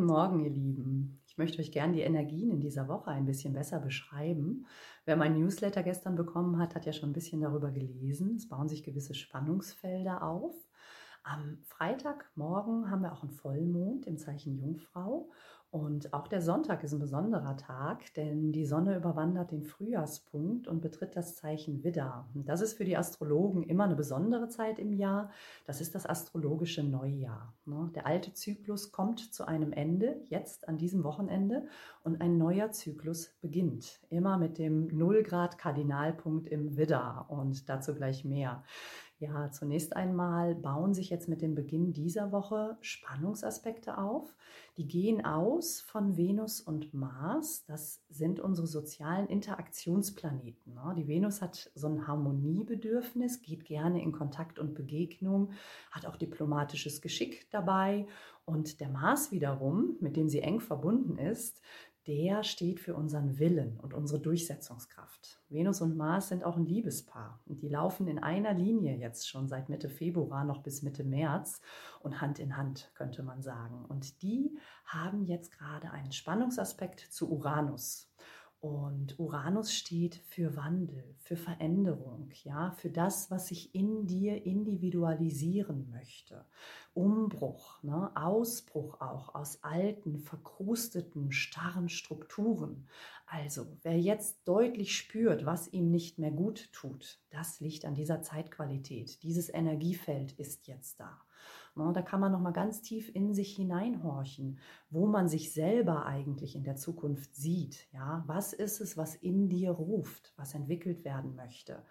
guten Morgen, ihr Lieben. Ich möchte euch gerne die Energien in dieser Woche ein bisschen besser beschreiben. Wer mein Newsletter gestern bekommen hat, hat ja schon ein bisschen darüber gelesen. Es bauen sich gewisse Spannungsfelder auf. Am Freitagmorgen haben wir auch einen Vollmond im Zeichen Jungfrau und auch der Sonntag ist ein besonderer Tag, denn die Sonne überwandert den Frühjahrspunkt und betritt das Zeichen Widder. Das ist für die Astrologen immer eine besondere Zeit im Jahr. Das ist das astrologische Neujahr. Ne? Der alte Zyklus kommt zu einem Ende, jetzt an diesem Wochenende, und ein neuer Zyklus beginnt. Immer mit dem Nullgrad Kardinalpunkt im Widder und dazu gleich mehr. Ja, zunächst einmal bauen sich jetzt mit dem Beginn dieser Woche Spannungsaspekte auf. Die gehen aus von Venus und Mars. Das sind unsere sozialen Interaktionsplaneten. Ne? Die Venus hat so ein Harmoniebedürfnis, geht gerne in Kontakt und Begegnung, hat auch diplomatisches Geschick dabei. Und der Mars wiederum, mit dem sie eng verbunden ist, der steht für unseren Willen und unsere Durchsetzungskraft. Venus und Mars sind auch ein Liebespaar und die laufen in einer Linie jetzt schon seit Mitte Februar noch bis Mitte März und Hand in Hand könnte man sagen. Und die haben jetzt gerade einen Spannungsaspekt zu Uranus. Und Uranus steht für Wandel, für Veränderung, ja, für das, was sich in dir individualisieren möchte. Umbruch, ne, Ausbruch auch aus alten, verkrusteten, starren Strukturen. Also, wer jetzt deutlich spürt, was ihm nicht mehr gut tut, das liegt an dieser Zeitqualität. Dieses Energiefeld ist jetzt da. Ne, da kann man noch mal ganz tief in sich hineinhorchen, wo man sich selber eigentlich in der Zukunft sieht. Ja, was ist es, was in dir ruft, was entwickelt werden möchte?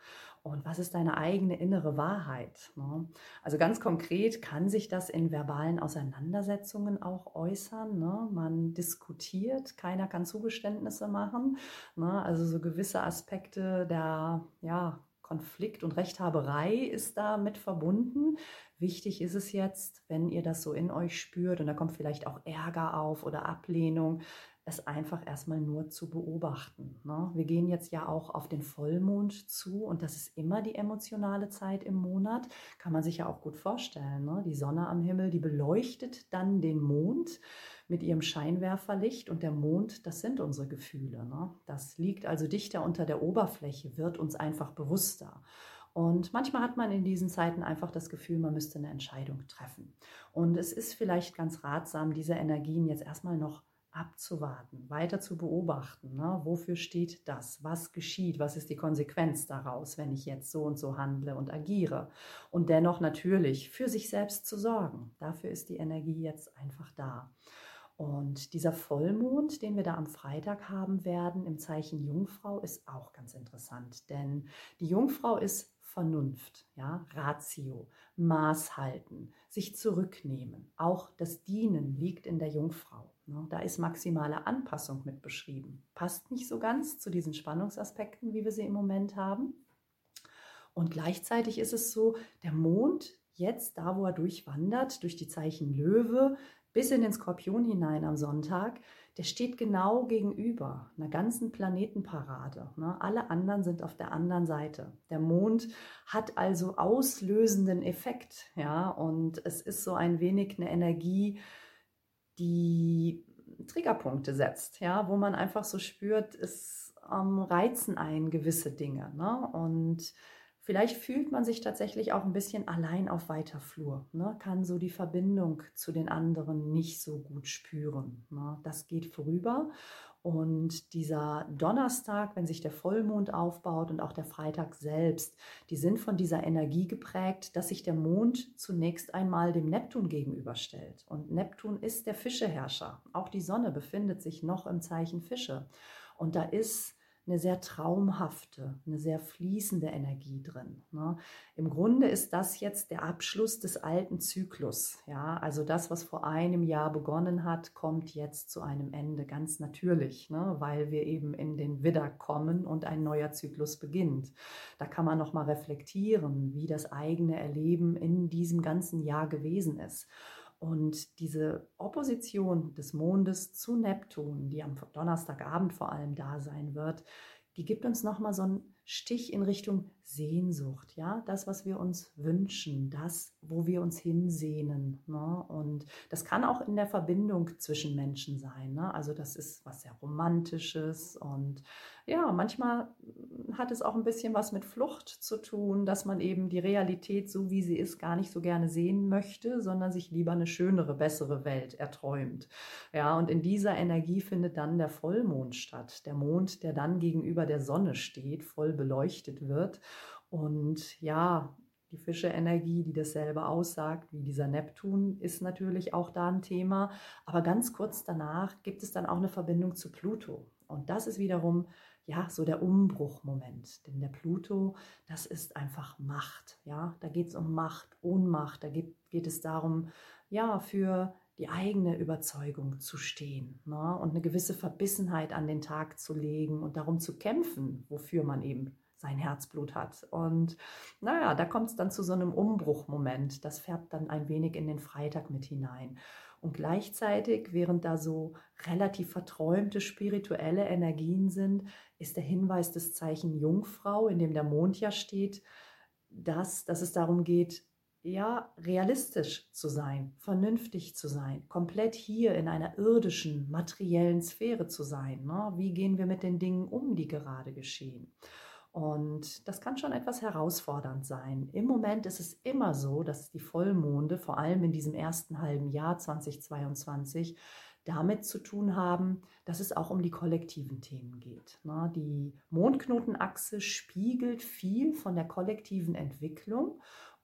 Und was ist deine eigene innere Wahrheit? Ne? Also ganz konkret kann sich das in verbalen Auseinandersetzungen auch äußern. Ne? Man diskutiert, keiner kann Zugeständnisse machen. Also so gewisse Aspekte der ja, Konflikt und Rechthaberei ist da mit verbunden. Wichtig ist es jetzt, wenn ihr das so in euch spürt und da kommt vielleicht auch Ärger auf oder Ablehnung, es einfach erstmal nur zu beobachten. Ne? Wir gehen jetzt ja auch auf den Vollmond zu und das ist immer die emotionale Zeit im Monat. Kann man sich ja auch gut vorstellen. Ne? Die Sonne am Himmel, die beleuchtet dann den Mond mit ihrem Scheinwerferlicht und der Mond, das sind unsere Gefühle. Ne? Das liegt also dichter unter der Oberfläche, wird uns einfach bewusster. Und manchmal hat man in diesen Zeiten einfach das Gefühl, man müsste eine Entscheidung treffen. Und es ist vielleicht ganz ratsam, diese Energien jetzt erstmal noch abzuwarten, weiter zu beobachten. Ne? Wofür steht das? Was geschieht? Was ist die Konsequenz daraus, wenn ich jetzt so und so handle und agiere? Und dennoch natürlich für sich selbst zu sorgen. Dafür ist die Energie jetzt einfach da. Und dieser Vollmond, den wir da am Freitag haben werden im Zeichen Jungfrau, ist auch ganz interessant, denn die Jungfrau ist Vernunft, ja, Ratio, Maß halten, sich zurücknehmen. Auch das Dienen liegt in der Jungfrau. Ne? Da ist maximale Anpassung mit beschrieben. Passt nicht so ganz zu diesen Spannungsaspekten, wie wir sie im Moment haben. Und gleichzeitig ist es so, der Mond jetzt da, wo er durchwandert, durch die Zeichen Löwe, bis in den Skorpion hinein am Sonntag, der steht genau gegenüber einer ganzen Planetenparade. Ne? Alle anderen sind auf der anderen Seite. Der Mond hat also auslösenden Effekt, ja, und es ist so ein wenig eine Energie, die Triggerpunkte setzt, ja, wo man einfach so spürt, es ähm, reizen ein gewisse Dinge, ne? Und Vielleicht fühlt man sich tatsächlich auch ein bisschen allein auf weiter Flur, ne? kann so die Verbindung zu den anderen nicht so gut spüren. Ne? Das geht vorüber. Und dieser Donnerstag, wenn sich der Vollmond aufbaut und auch der Freitag selbst, die sind von dieser Energie geprägt, dass sich der Mond zunächst einmal dem Neptun gegenüberstellt. Und Neptun ist der Fischeherrscher. Auch die Sonne befindet sich noch im Zeichen Fische. Und da ist eine sehr traumhafte, eine sehr fließende Energie drin. Ne? Im Grunde ist das jetzt der Abschluss des alten Zyklus. Ja? Also das, was vor einem Jahr begonnen hat, kommt jetzt zu einem Ende ganz natürlich, ne? weil wir eben in den Widder kommen und ein neuer Zyklus beginnt. Da kann man nochmal reflektieren, wie das eigene Erleben in diesem ganzen Jahr gewesen ist. Und diese Opposition des Mondes zu Neptun, die am Donnerstagabend vor allem da sein wird, die gibt uns nochmal so einen Stich in Richtung Sehnsucht, ja, das, was wir uns wünschen, das, wo wir uns hinsehnen. Ne? Und das kann auch in der Verbindung zwischen Menschen sein. Ne? Also das ist was sehr Romantisches und ja, manchmal hat es auch ein bisschen was mit Flucht zu tun, dass man eben die Realität so wie sie ist gar nicht so gerne sehen möchte, sondern sich lieber eine schönere, bessere Welt erträumt. Ja, und in dieser Energie findet dann der Vollmond statt. Der Mond, der dann gegenüber der Sonne steht, voll beleuchtet wird und ja, die Fische-Energie, die dasselbe aussagt wie dieser Neptun, ist natürlich auch da ein Thema. Aber ganz kurz danach gibt es dann auch eine Verbindung zu Pluto. Und das ist wiederum ja so der Umbruchmoment. Denn der Pluto, das ist einfach Macht. Ja, da geht es um Macht, Ohnmacht. Da geht, geht es darum, ja, für die eigene Überzeugung zu stehen ne? und eine gewisse Verbissenheit an den Tag zu legen und darum zu kämpfen, wofür man eben sein Herzblut hat. Und naja, da kommt es dann zu so einem Umbruchmoment. Das färbt dann ein wenig in den Freitag mit hinein. Und gleichzeitig, während da so relativ verträumte spirituelle Energien sind, ist der Hinweis des Zeichen Jungfrau, in dem der Mond ja steht, dass, dass es darum geht, ja, realistisch zu sein, vernünftig zu sein, komplett hier in einer irdischen, materiellen Sphäre zu sein. Ne? Wie gehen wir mit den Dingen um, die gerade geschehen? Und das kann schon etwas herausfordernd sein. Im Moment ist es immer so, dass die Vollmonde, vor allem in diesem ersten halben Jahr 2022, damit zu tun haben, dass es auch um die kollektiven Themen geht. Die Mondknotenachse spiegelt viel von der kollektiven Entwicklung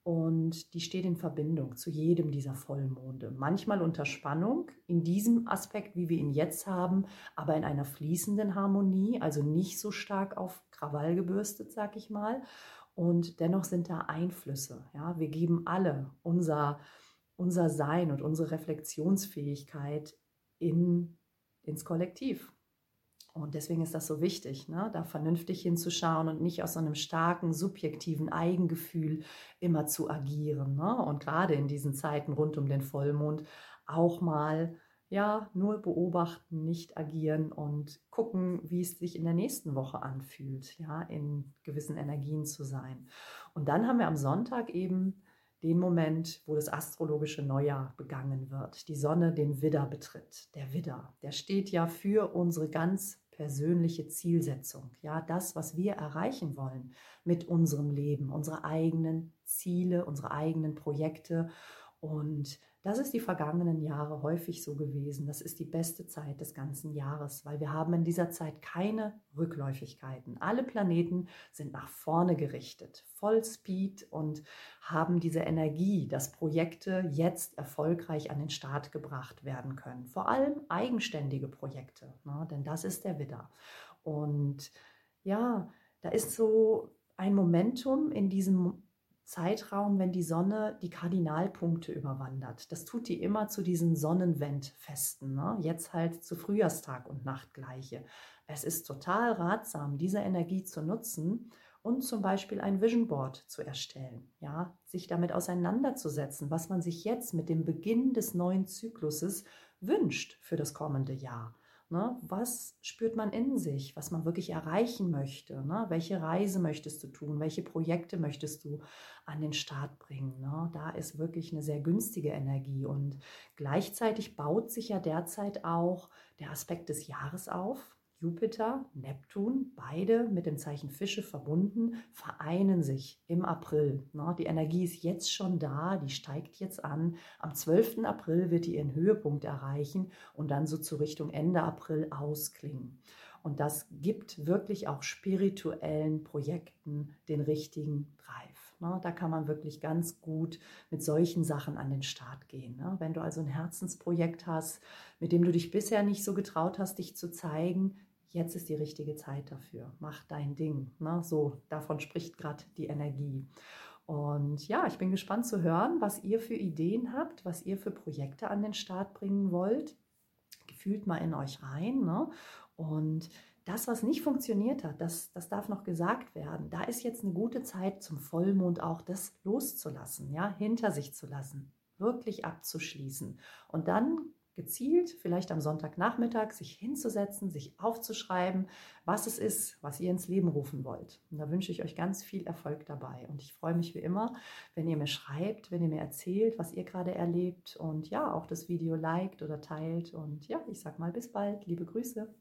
und die steht in Verbindung zu jedem dieser Vollmonde. Manchmal unter Spannung, in diesem Aspekt, wie wir ihn jetzt haben, aber in einer fließenden Harmonie, also nicht so stark auf Krawall gebürstet, sag ich mal. Und dennoch sind da Einflüsse. Ja? Wir geben alle unser, unser Sein und unsere Reflexionsfähigkeit in, ins Kollektiv. Und deswegen ist das so wichtig, ne? da vernünftig hinzuschauen und nicht aus so einem starken, subjektiven Eigengefühl immer zu agieren. Ne? Und gerade in diesen Zeiten rund um den Vollmond auch mal ja, nur beobachten, nicht agieren und gucken, wie es sich in der nächsten Woche anfühlt, ja, in gewissen Energien zu sein. Und dann haben wir am Sonntag eben den Moment, wo das astrologische Neujahr begangen wird, die Sonne den Widder betritt. Der Widder, der steht ja für unsere ganz persönliche Zielsetzung, ja, das, was wir erreichen wollen mit unserem Leben, unsere eigenen Ziele, unsere eigenen Projekte und das ist die vergangenen Jahre häufig so gewesen. Das ist die beste Zeit des ganzen Jahres, weil wir haben in dieser Zeit keine Rückläufigkeiten. Alle Planeten sind nach vorne gerichtet, voll Speed und haben diese Energie, dass Projekte jetzt erfolgreich an den Start gebracht werden können. Vor allem eigenständige Projekte, ne? denn das ist der Widder. Und ja, da ist so ein Momentum in diesem Zeitraum, wenn die Sonne die Kardinalpunkte überwandert. Das tut die immer zu diesen Sonnenwendfesten. Ne? Jetzt halt zu Frühjahrstag und Nachtgleiche. Es ist total ratsam, diese Energie zu nutzen und zum Beispiel ein Vision Board zu erstellen. Ja, sich damit auseinanderzusetzen, was man sich jetzt mit dem Beginn des neuen Zykluses wünscht für das kommende Jahr. Ne? Was spürt man in sich, was man wirklich erreichen möchte? Ne? Welche Reise möchtest du tun? Welche Projekte möchtest du an den Start bringen? Ne? Da ist wirklich eine sehr günstige Energie und gleichzeitig baut sich ja derzeit auch der Aspekt des Jahres auf. Jupiter, Neptun, beide mit dem Zeichen Fische verbunden, vereinen sich im April. Die Energie ist jetzt schon da, die steigt jetzt an. Am 12. April wird die ihren Höhepunkt erreichen und dann so zu Richtung Ende April ausklingen. Und das gibt wirklich auch spirituellen Projekten den richtigen Drive. Da kann man wirklich ganz gut mit solchen Sachen an den Start gehen. Wenn du also ein Herzensprojekt hast, mit dem du dich bisher nicht so getraut hast, dich zu zeigen, jetzt ist die richtige Zeit dafür. Mach dein Ding. Ne? So, davon spricht gerade die Energie. Und ja, ich bin gespannt zu hören, was ihr für Ideen habt, was ihr für Projekte an den Start bringen wollt. Gefühlt mal in euch rein. Ne? Und das, was nicht funktioniert hat, das, das darf noch gesagt werden. Da ist jetzt eine gute Zeit zum Vollmond auch, das loszulassen, ja, hinter sich zu lassen, wirklich abzuschließen. Und dann gezielt vielleicht am Sonntagnachmittag sich hinzusetzen, sich aufzuschreiben, was es ist, was ihr ins Leben rufen wollt. Und da wünsche ich euch ganz viel Erfolg dabei. Und ich freue mich wie immer, wenn ihr mir schreibt, wenn ihr mir erzählt, was ihr gerade erlebt und ja, auch das Video liked oder teilt. Und ja, ich sag mal bis bald. Liebe Grüße.